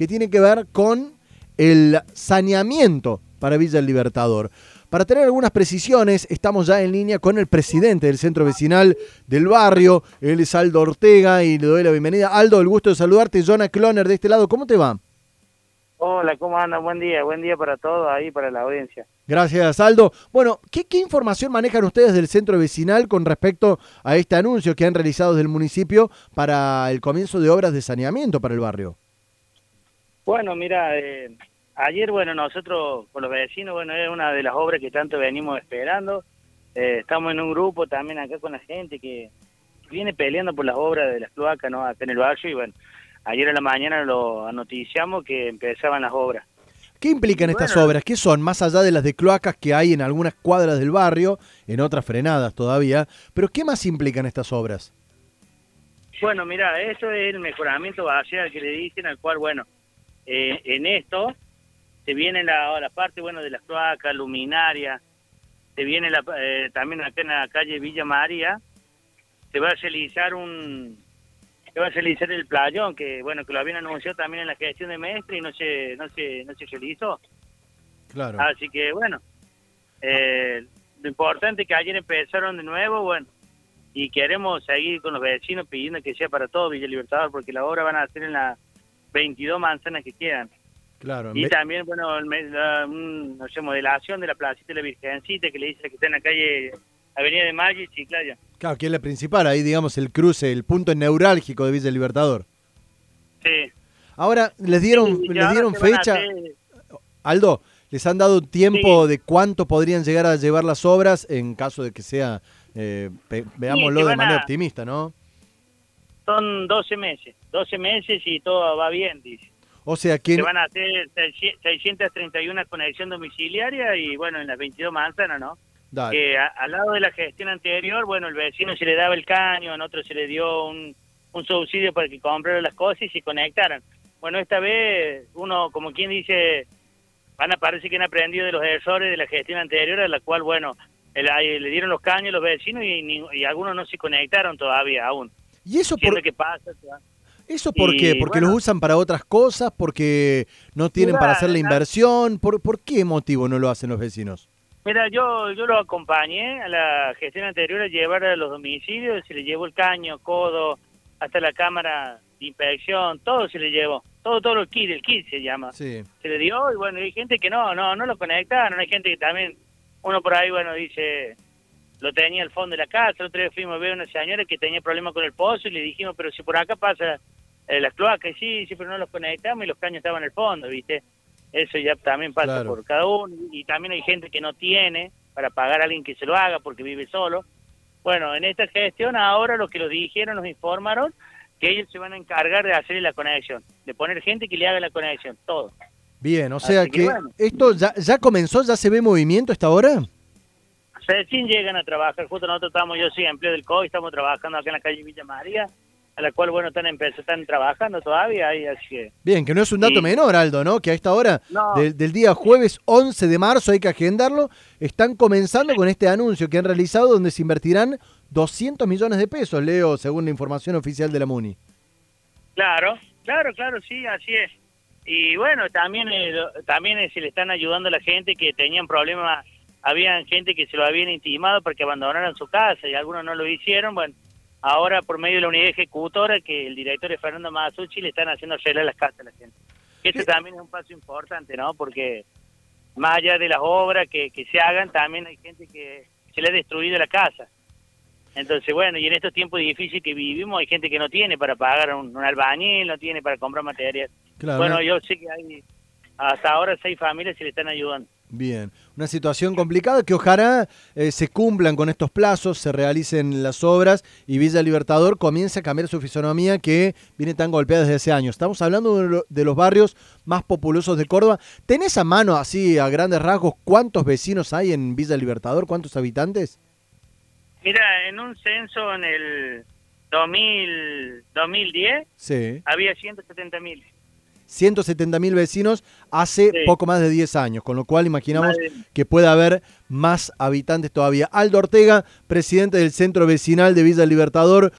que tiene que ver con el saneamiento para Villa El Libertador. Para tener algunas precisiones, estamos ya en línea con el presidente del centro vecinal del barrio, él es Aldo Ortega, y le doy la bienvenida. Aldo, el gusto de saludarte, Jonah Cloner de este lado, ¿cómo te va? Hola, ¿cómo anda? Buen día, buen día para todos ahí, para la audiencia. Gracias, Aldo. Bueno, ¿qué, ¿qué, información manejan ustedes del centro vecinal con respecto a este anuncio que han realizado desde el municipio para el comienzo de obras de saneamiento para el barrio? Bueno, mira, eh, ayer, bueno, nosotros con los vecinos, bueno, es una de las obras que tanto venimos esperando. Eh, estamos en un grupo también acá con la gente que viene peleando por las obras de las cloacas, ¿no? Acá en el barrio y bueno, ayer en la mañana lo anoticiamos que empezaban las obras. ¿Qué implican estas obras? ¿Qué son? Más allá de las de cloacas que hay en algunas cuadras del barrio, en otras frenadas todavía, pero ¿qué más implican estas obras? Bueno, mira, eso es el mejoramiento base que le dicen, al cual, bueno, eh, en esto se viene la, la parte, bueno, de las cloacas, luminaria, se viene la, eh, también acá en la calle Villa María, se va a realizar un, se va a realizar el playón, que bueno, que lo habían anunciado también en la gestión de Mestre y no se, no se, no se realizó. Claro. Así que bueno, eh, lo importante es que ayer empezaron de nuevo, bueno, y queremos seguir con los vecinos pidiendo que sea para todo Villa Libertador, porque la obra van a hacer en las 22 manzanas que quedan. Claro. Y también, bueno, la, no sé, modelación de la placita de la Virgencita, que le dice que está en la calle Avenida de Mayo y Chiclaya. Claro, que es la principal, ahí digamos el cruce, el punto neurálgico de Villa Libertador. Sí. Ahora, ¿les dieron, Sí, ¿les dieron fecha? hacer- Aldo, ¿les han dado tiempo Sí. de cuánto podrían llegar a llevar las obras en caso de que sea, eh, veámoslo de manera a- optimista, ¿no? Son 12 meses, 12 meses y todo va bien, dice. O sea, que Se van a hacer 631 conexión domiciliaria y bueno, en las 22 manzanas, ¿no? Dale. Que a- al lado de la gestión anterior, bueno, el vecino se le daba el caño, en otro se le dio un, un subsidio para que compraran las cosas y se conectaran. Bueno, esta vez uno, como quien dice, van a parece que han aprendido de los errores de la gestión anterior, a la cual, bueno, el- le dieron los caños a los vecinos y, y algunos no se conectaron todavía aún. ¿Y eso por, que pasa, eso por y, qué? ¿Porque bueno. los usan para otras cosas? ¿Porque no tienen para Mira, hacer la la- inversión? ¿Por, ¿Por qué motivo no lo hacen los vecinos? Mira, yo yo lo acompañé a la gestión anterior a llevar a los domicilios, se le llevó el caño, codo, hasta la cámara de inspección, todo se le llevó, todo todo el kit, el kit se llama. Sí. Se le dio y bueno, hay gente que no, no, no lo conectaron, hay gente que también, uno por ahí, bueno, dice, lo tenía al fondo de la casa, el otro día fuimos a ver a una señora que tenía problemas con el pozo y le dijimos, pero si por acá pasa eh, las cloacas, sí, sí, pero no los conectamos y los caños estaban en el fondo, ¿viste? Eso ya también pasa Claro. por cada uno y también hay gente que no tiene para pagar a alguien que se lo haga porque vive solo. Bueno, en esta gestión ahora lo que lo dijeron, nos informaron que ellos se van a encargar de hacerle la conexión, de poner gente que le haga la conexión, todo. Bien, o sea Así que que, bueno. esto ya, ya comenzó, ya se ve movimiento a esta hora. Recién llegan a trabajar, justo nosotros estamos, yo soy empleo del COI, estamos trabajando acá en la calle Villa María, a la cual, bueno, están, empe- están trabajando todavía, así que... Bien, que no es un dato Sí. menor, Aldo, ¿no? Que a esta hora No. del, del día jueves 11 de marzo, hay que agendarlo, están comenzando con este anuncio que han realizado donde se invertirán 200 millones de pesos, Leo, según la información oficial de la MUNI. Claro, claro, claro, sí, así es. Y bueno, también eh, también eh, se le están ayudando a la gente que tenían problemas, habían gente que se lo habían intimado para que abandonaran su casa y algunos no lo hicieron, bueno, ahora por medio de la unidad ejecutora que el director es Fernando Masucci le están haciendo arreglar las casas a la gente. Eso también es un paso importante, ¿no? Porque más allá de las obras que, que se hagan, también hay gente que se le ha destruido la casa. Entonces, bueno, y en estos tiempos difíciles que vivimos, hay gente que no tiene para pagar un, un albañil, no tiene para comprar material. Claro, bueno, yo sé que hay hasta ahora seis familias que le están ayudando. Bien, una situación complicada que ojalá eh, se cumplan con estos plazos, se realicen las obras y Villa Libertador comience a cambiar su fisonomía que viene tan golpeada desde hace años. Estamos hablando de, lo- de los barrios más populosos de Córdoba. ¿Tenés a mano, así a grandes rasgos, cuántos vecinos hay en Villa Libertador? ¿Cuántos habitantes? Mira, en un censo en el 2000, 2010 Sí. había 170 mil. 170 mil vecinos hace Sí. poco más de 10 años, con lo cual imaginamos que puede haber más habitantes todavía. Aldo Ortega, presidente del Centro Vecinal de Villa Libertador,